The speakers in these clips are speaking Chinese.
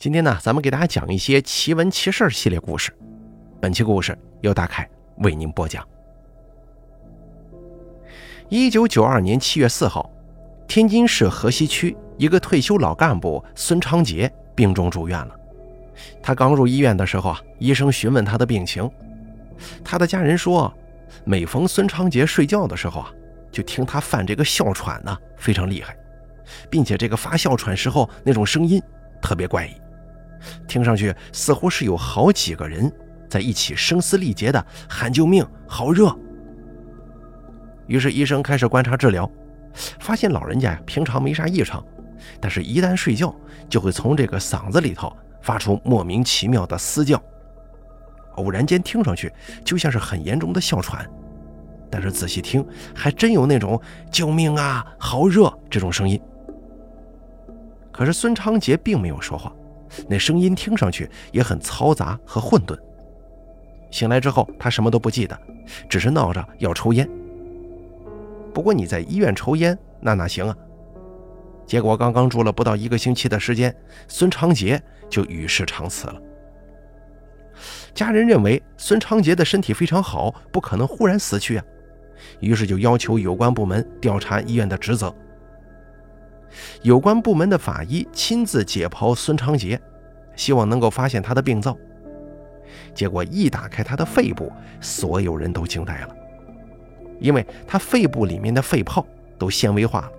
今天呢，咱们给大家讲一些奇闻奇事系列故事。本期故事由大凯为您播讲。一九九二年七月四号，天津市河西区一个退休老干部孙昌杰病重住院了。他刚入医院的时候啊，医生询问他的病情，他的家人说，每逢孙昌杰睡觉的时候啊，就听他犯这个哮喘呢，非常厉害，并且这个发哮喘时候那种声音特别怪异。听上去似乎是有好几个人在一起声嘶力竭的喊救命，好热。于是医生开始观察治疗，发现老人家平常没啥异常，但是一旦睡觉就会从这个嗓子里头发出莫名其妙的嘶叫，偶然间听上去就像是很严重的哮喘，但是仔细听还真有那种救命啊，好热这种声音。可是孙昌杰并没有说话。那声音听上去也很嘈杂和混沌。醒来之后，他什么都不记得，只是闹着要抽烟。不过你在医院抽烟，那哪行啊？结果刚刚住了不到一个星期的时间，孙长杰就与世长辞了。家人认为孙长杰的身体非常好，不可能忽然死去啊，于是就要求有关部门调查医院的职责。有关部门的法医亲自解剖孙长杰，希望能够发现他的病灶。结果一打开他的肺部，所有人都惊呆了，因为他肺部里面的肺泡都纤维化了，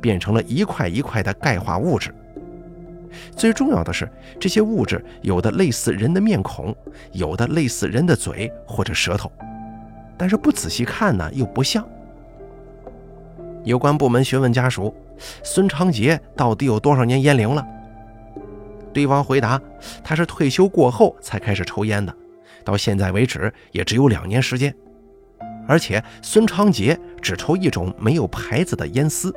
变成了一块一块的钙化物质。最重要的是，这些物质有的类似人的面孔，有的类似人的嘴或者舌头，但是不仔细看呢，又不像。有关部门询问家属。孙长杰到底有多少年烟龄了？对方回答：“他是退休过后才开始抽烟的，到现在为止也只有两年时间。而且孙昌杰只抽一种没有牌子的烟丝。”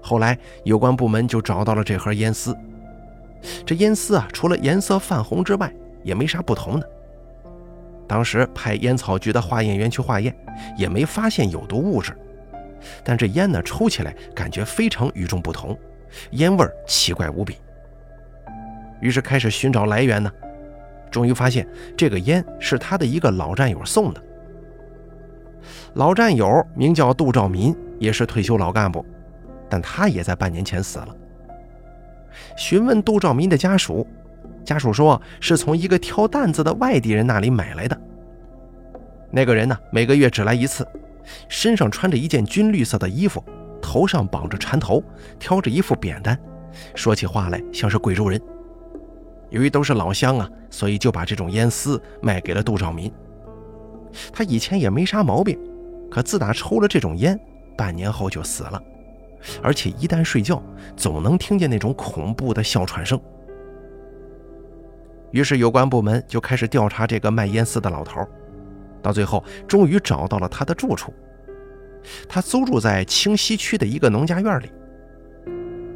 后来有关部门就找到了这盒烟丝，这烟丝啊，除了颜色泛红之外，也没啥不同的。当时派烟草局的化验员去化验，也没发现有毒物质。但这烟呢，抽起来感觉非常与众不同，烟味儿奇怪无比。于是开始寻找来源呢，终于发现这个烟是他的一个老战友送的。老战友名叫杜兆民，也是退休老干部，但他也在半年前死了。询问杜兆民的家属，家属说是从一个挑担子的外地人那里买来的。那个人呢，每个月只来一次。身上穿着一件军绿色的衣服，头上绑着缠头，挑着一副扁担，说起话来像是贵州人。由于都是老乡啊，所以就把这种烟丝卖给了杜兆民。他以前也没啥毛病，可自打抽了这种烟，半年后就死了，而且一旦睡觉，总能听见那种恐怖的哮喘声。于是有关部门就开始调查这个卖烟丝的老头。到最后，终于找到了他的住处。他租住在清溪区的一个农家院里。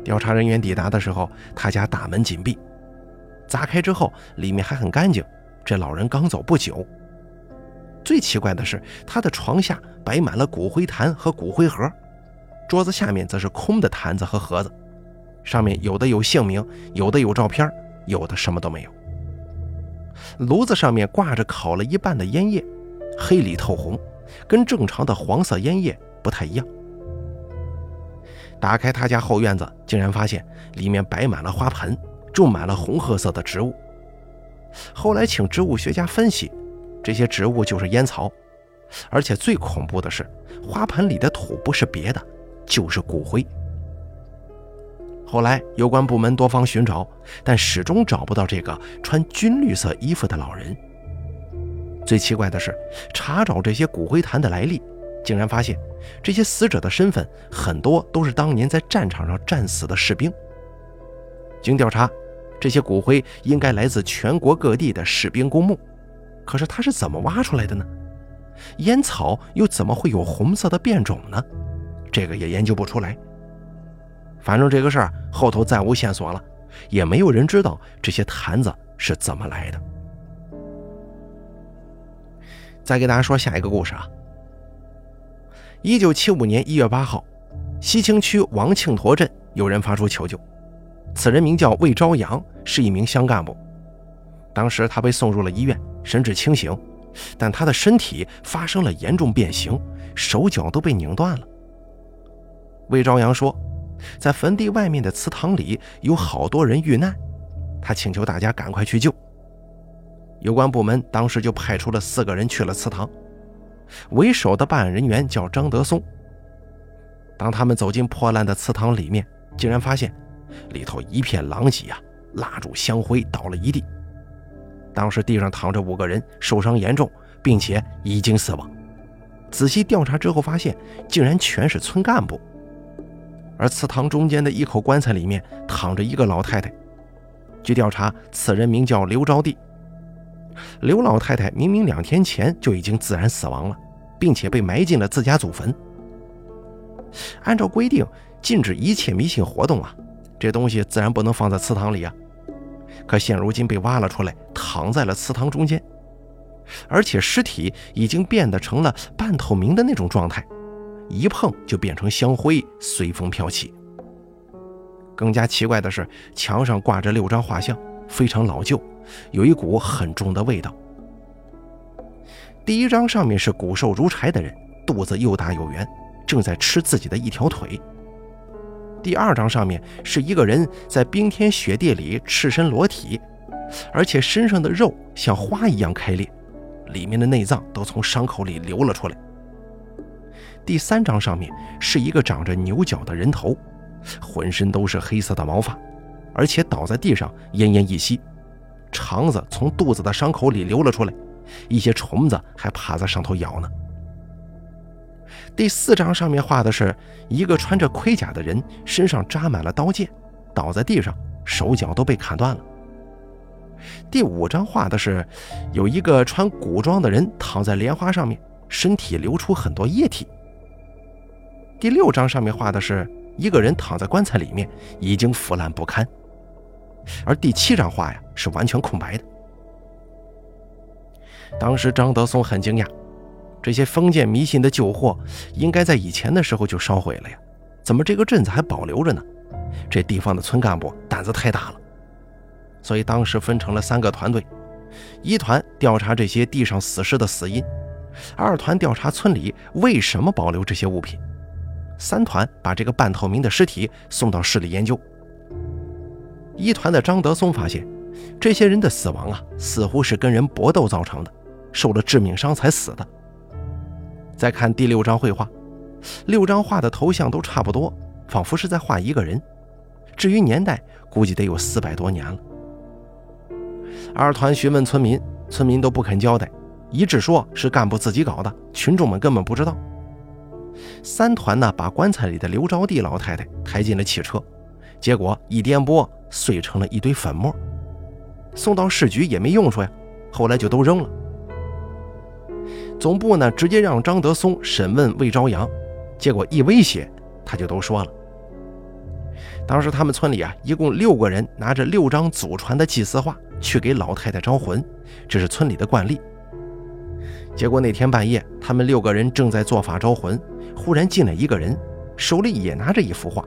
调查人员抵达的时候，他家大门紧闭，砸开之后，里面还很干净。这老人刚走不久。最奇怪的是，他的床下摆满了骨灰坛和骨灰盒，桌子下面则是空的坛子和盒子，上面有的有姓名，有的有照片，有的什么都没有。炉子上面挂着烤了一半的烟叶。黑里透红，跟正常的黄色烟叶不太一样。打开他家后院子，竟然发现里面摆满了花盆，种满了红褐色的植物。后来请植物学家分析，这些植物就是烟草，而且最恐怖的是，花盆里的土不是别的，就是骨灰。后来有关部门多方寻找，但始终找不到这个穿军绿色衣服的老人。最奇怪的是，查找这些骨灰坛的来历，竟然发现这些死者的身份很多都是当年在战场上战死的士兵。经调查，这些骨灰应该来自全国各地的士兵公墓。可是他是怎么挖出来的呢？烟草又怎么会有红色的变种呢？这个也研究不出来。反正这个事儿后头再无线索了，也没有人知道这些坛子是怎么来的。再给大家说下一个故事啊。一九七五年一月八号，西青区王庆坨镇有人发出求救，此人名叫魏朝阳，是一名乡干部。当时他被送入了医院，神志清醒，但他的身体发生了严重变形，手脚都被拧断了。魏朝阳说，在坟地外面的祠堂里有好多人遇难，他请求大家赶快去救。有关部门当时就派出了四个人去了祠堂，为首的办案人员叫张德松。当他们走进破烂的祠堂里面，竟然发现里头一片狼藉啊，蜡烛香灰倒了一地。当时地上躺着五个人，受伤严重，并且已经死亡。仔细调查之后，发现竟然全是村干部。而祠堂中间的一口棺材里面躺着一个老太太。据调查，此人名叫刘招娣。刘老太太明明两天前就已经自然死亡了，并且被埋进了自家祖坟。按照规定，禁止一切迷信活动啊，这东西自然不能放在祠堂里啊。可现如今被挖了出来，躺在了祠堂中间，而且尸体已经变得成了半透明的那种状态，一碰就变成香灰，随风飘起。更加奇怪的是，墙上挂着六张画像，非常老旧，有一股很重的味道。第一张上面是骨瘦如柴的人，肚子又大又圆，正在吃自己的一条腿。第二张上面是一个人在冰天雪地里赤身裸体，而且身上的肉像花一样开裂，里面的内脏都从伤口里流了出来。第三张上面是一个长着牛角的人头，浑身都是黑色的毛发，而且倒在地上奄奄一息，肠子从肚子的伤口里流了出来，一些虫子还趴在上头咬呢。第四张上面画的是一个穿着盔甲的人，身上扎满了刀剑，倒在地上，手脚都被砍断了。第五张画的是有一个穿古装的人躺在莲花上面，身体流出很多液体。第六张上面画的是一个人躺在棺材里面，已经腐烂不堪。而第七张画呀是完全空白的。当时张德松很惊讶。这些封建迷信的旧货，应该在以前的时候就烧毁了呀，怎么这个镇子还保留着呢？这地方的村干部胆子太大了，所以当时分成了三个团队：一团调查这些地上死尸的死因，二团调查村里为什么保留这些物品，三团把这个半透明的尸体送到市里研究。一团的张德松发现，这些人的死亡啊，似乎是跟人搏斗造成的，受了致命伤才死的。再看第六张绘画，六张画的头像都差不多，仿佛是在画一个人。至于年代，估计得有四百多年了。二团询问村民，村民都不肯交代，一致说是干部自己搞的，群众们根本不知道。三团呢，把棺材里的刘招娣老太太抬进了汽车，结果一颠簸，碎成了一堆粉末，送到市局也没用处呀，后来就都扔了。总部呢，直接让张德松审问魏朝阳，结果一威胁，他就都说了。当时他们村里啊，一共六个人拿着六张祖传的祭祀画去给老太太招魂，这是村里的惯例。结果那天半夜，他们六个人正在做法招魂，忽然进来一个人，手里也拿着一幅画，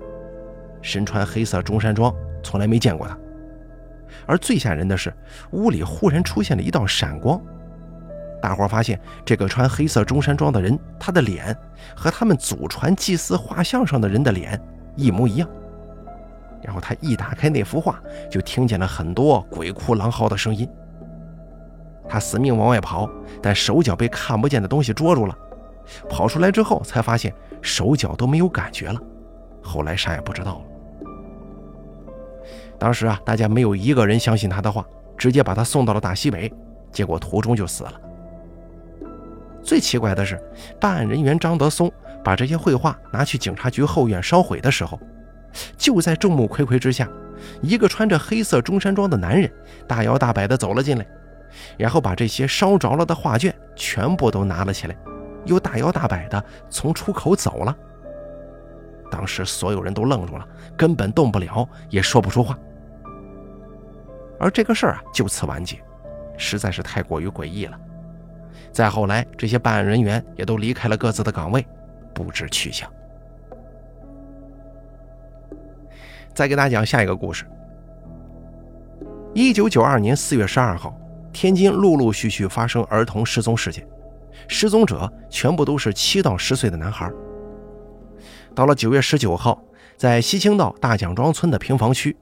身穿黑色中山装，从来没见过他。而最吓人的是，屋里忽然出现了一道闪光。大伙发现这个穿黑色中山装的人，他的脸和他们祖传祭祀画像上的人的脸一模一样。然后他一打开那幅画，就听见了很多鬼哭狼嚎的声音。他死命往外跑，但手脚被看不见的东西捉住了。跑出来之后，才发现手脚都没有感觉了。后来啥也不知道了。当时啊，大家没有一个人相信他的话，直接把他送到了大西北，结果途中就死了。最奇怪的是，办案人员张德松把这些绘画拿去警察局后院烧毁的时候，就在众目睽睽之下，一个穿着黑色中山装的男人大摇大摆地走了进来，然后把这些烧着了的画卷全部都拿了起来，又大摇大摆地从出口走了。当时所有人都愣住了，根本动不了，也说不出话。而这个事儿啊，就此完结，实在是太过于诡异了。再后来，这些办案人员也都离开了各自的岗位，不知去向。再给大家讲下一个故事。一九九二年四月十二号，天津陆陆续续发生儿童失踪事件，失踪者全部都是七到十岁的男孩。到了九月十九号，在西青道大蒋庄村的平房区，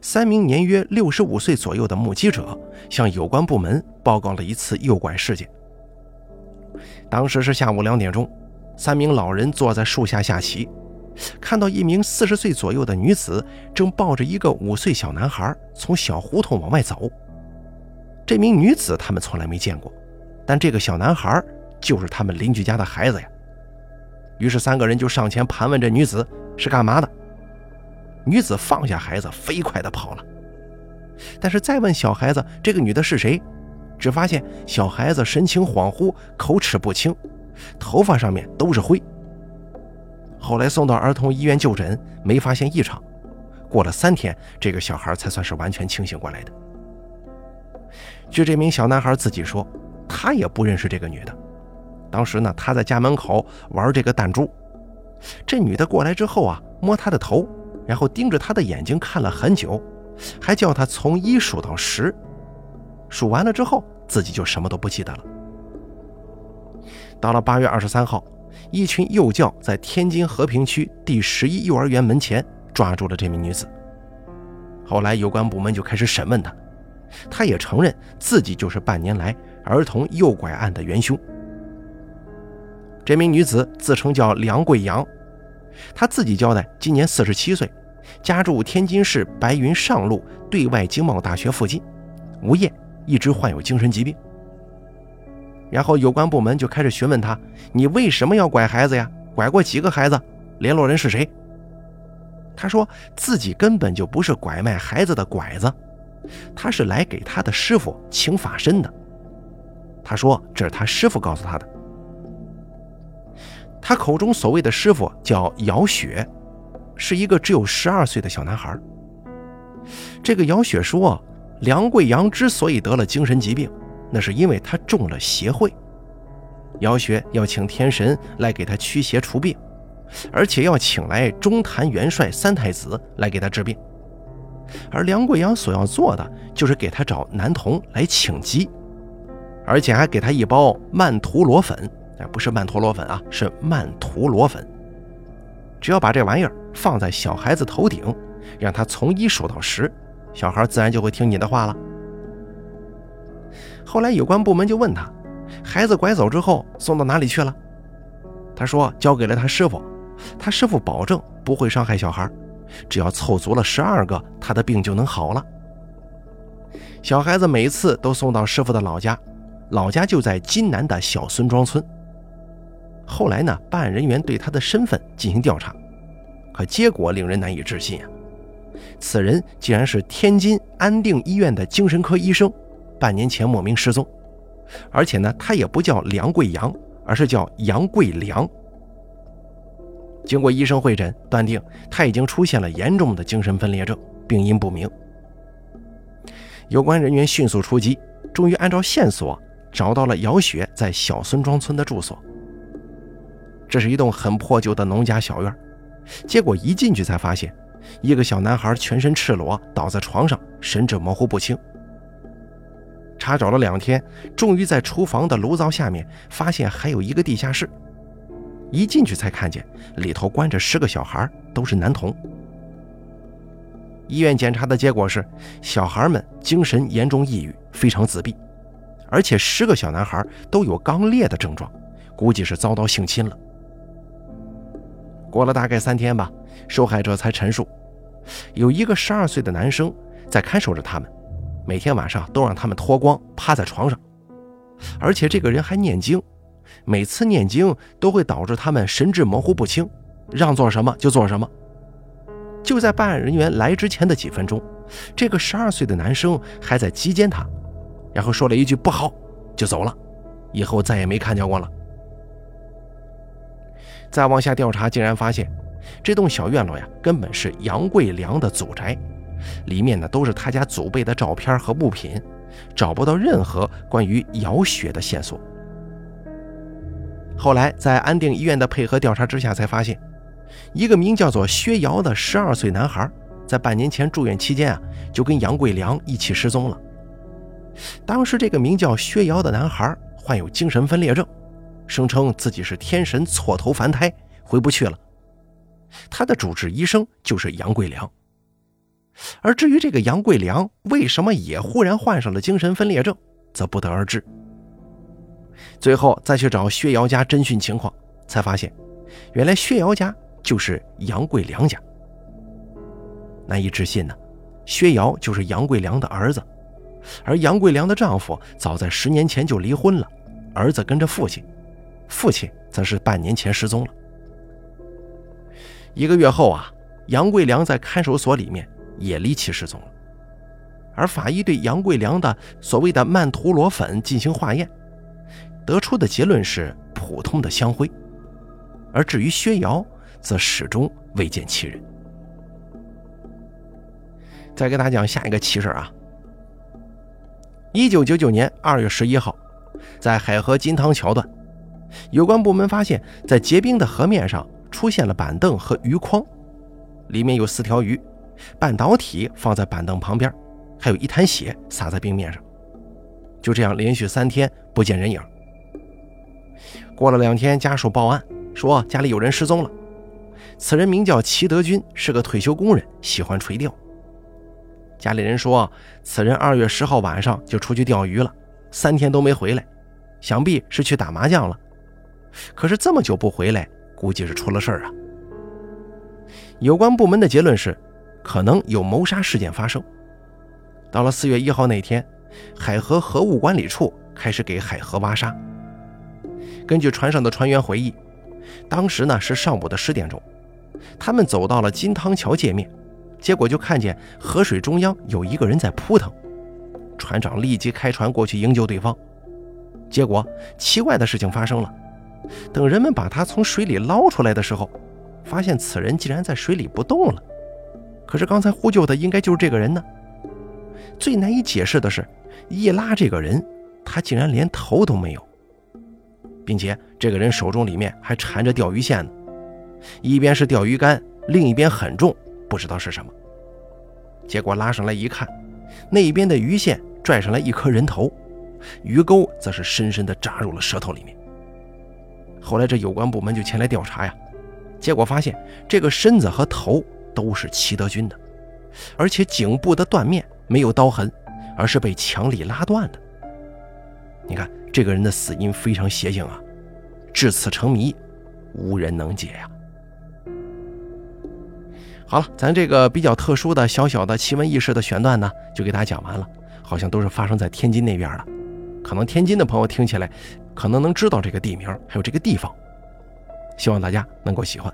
三名年约六十五岁左右的目击者向有关部门报告了一次诱拐事件。当时是下午两点钟，三名老人坐在树下下棋。看到一名四十岁左右的女子正抱着一个五岁小男孩从小胡同往外走。这名女子他们从来没见过，但这个小男孩就是他们邻居家的孩子呀。于是三个人就上前盘问这女子是干嘛的。女子放下孩子，飞快地跑了。但是再问小孩子这个女的是谁，只发现小孩子神情恍惚，口齿不清，头发上面都是灰。后来送到儿童医院就诊，没发现异常。过了三天，这个小孩才算是完全清醒过来的。据这名小男孩自己说，他也不认识这个女的。当时呢，他在家门口玩这个弹珠，这女的过来之后啊，摸他的头，然后盯着他的眼睛看了很久，还叫他从一数到十。数完了之后，自己就什么都不记得了。到了八月二十三号。一群幼教在天津和平区第十一幼儿园门前抓住了这名女子。后来有关部门就开始审问她，她也承认自己就是半年来儿童诱拐案的元凶。这名女子自称叫梁桂阳，他自己交代今年四十七岁，家住天津市白云上路对外经贸大学附近，无业，一直患有精神疾病。然后有关部门就开始询问他：“你为什么要拐孩子呀？拐过几个孩子？联络人是谁？”他说自己根本就不是拐卖孩子的拐子，他是来给他的师傅请法身的。他说这是他师傅告诉他的。他口中所谓的师傅叫姚雪，是一个只有十二岁的小男孩。这个姚雪说，梁贵阳之所以得了精神疾病。那是因为他中了邪会，姚雪要请天神来给他驱邪除病，而且要请来中坛元帅三太子来给他治病，而梁贵阳所要做的就是给他找男童来请疾，而且还给他一包曼陀罗粉，哎，不是曼陀罗粉啊，是曼陀罗粉，只要把这玩意儿放在小孩子头顶，让他从一数到十，小孩自然就会听你的话了。后来有关部门就问他，孩子拐走之后送到哪里去了？他说交给了他师傅，他师傅保证不会伤害小孩，只要凑足了十二个，他的病就能好了。小孩子每次都送到师傅的老家，老家就在津南的小孙庄村。后来呢，办案人员对他的身份进行调查，可结果令人难以置信啊！此人竟然是天津安定医院的精神科医生。半年前莫名失踪，而且呢，他也不叫梁贵阳，而是叫杨贵良。经过医生会诊，断定他已经出现了严重的精神分裂症，病因不明。有关人员迅速出击，终于按照线索找到了姚雪在小孙庄村的住所。这是一栋很破旧的农家小院，结果一进去才发现，一个小男孩全身赤裸倒在床上，神志模糊不清。查找了两天，终于在厨房的炉灶下面发现还有一个地下室。一进去才看见里头关着十个小孩，都是男童。医院检查的结果是，小孩们精神严重抑郁，非常自闭，而且十个小男孩都有肛裂的症状，估计是遭到性侵了。过了大概三天吧，受害者才陈述，有一个十二岁的男生在看守着他们。每天晚上都让他们脱光趴在床上，而且这个人还念经，每次念经都会导致他们神志模糊不清，让做什么就做什么。就在办案人员来之前的几分钟，这个十二岁的男生还在击奸他，然后说了一句“不好”就走了，以后再也没看见过了。再往下调查，竟然发现这栋小院落呀，根本是杨贵良的祖宅。里面呢都是他家祖辈的照片和物品，找不到任何关于姚雪的线索。后来在安定医院的配合调查之下，才发现一个名叫做薛瑶的十二岁男孩，在半年前住院期间啊，就跟杨贵良一起失踪了。当时这个名叫薛瑶的男孩患有精神分裂症，声称自己是天神错投凡胎，回不去了。他的主治医生就是杨贵良。而至于这个杨贵良为什么也忽然患上了精神分裂症，则不得而知。最后再去找薛瑶家侦讯情况，才发现，原来薛瑶家就是杨贵良家。难以置信呢，薛瑶就是杨贵良的儿子，而杨贵良的丈夫早在十年前就离婚了，儿子跟着父亲，父亲则是半年前失踪了。一个月后啊，杨贵良在看守所里面也离奇失踪了，而法医对杨贵良的所谓的曼陀罗粉进行化验。得出的结论是普通的香灰，而至于薛瑶，则始终未见其人。再给大家讲下一个奇事啊！一九九九年二月十一号，在海河金汤桥段，有关部门发现，在结冰的河面上出现了板凳和鱼筐，里面有四条鱼，半导体放在板凳旁边，还有一滩血洒在冰面上。就这样连续三天不见人影。过了两天，家属报案说家里有人失踪了。此人名叫齐德军，是个退休工人，喜欢垂钓。家里人说，此人二月十号晚上就出去钓鱼了，三天都没回来，想必是去打麻将了。可是这么久不回来，估计是出了事儿啊。有关部门的结论是，可能有谋杀事件发生。到了四月一号那天，海河河务管理处开始给海河挖沙。根据船上的船员回忆，当时呢是上午的十点钟，他们走到了金汤桥界面，结果就看见河水中央有一个人在扑腾。船长立即开船过去营救对方，结果奇怪的事情发生了。等人们把他从水里捞出来的时候，发现此人竟然在水里不动了。可是刚才呼救的应该就是这个人呢。最难以解释的是，一拉这个人，他竟然连头都没有。并且这个人手中里面还缠着钓鱼线呢，一边是钓鱼竿，另一边很重，不知道是什么。结果拉上来一看，那边的鱼线拽上来一颗人头，鱼钩则是深深地扎入了舌头里面。后来这有关部门就前来调查呀，结果发现这个身子和头都是齐德军的，而且颈部的断面没有刀痕，而是被强力拉断的。你看。这个人的死因非常邪性啊，至此成谜，无人能解呀。好了，咱这个比较特殊的小小的奇闻异事的选段呢，就给大家讲完了。好像都是发生在天津那边的，可能天津的朋友听起来，可能能知道这个地名还有这个地方。希望大家能够喜欢。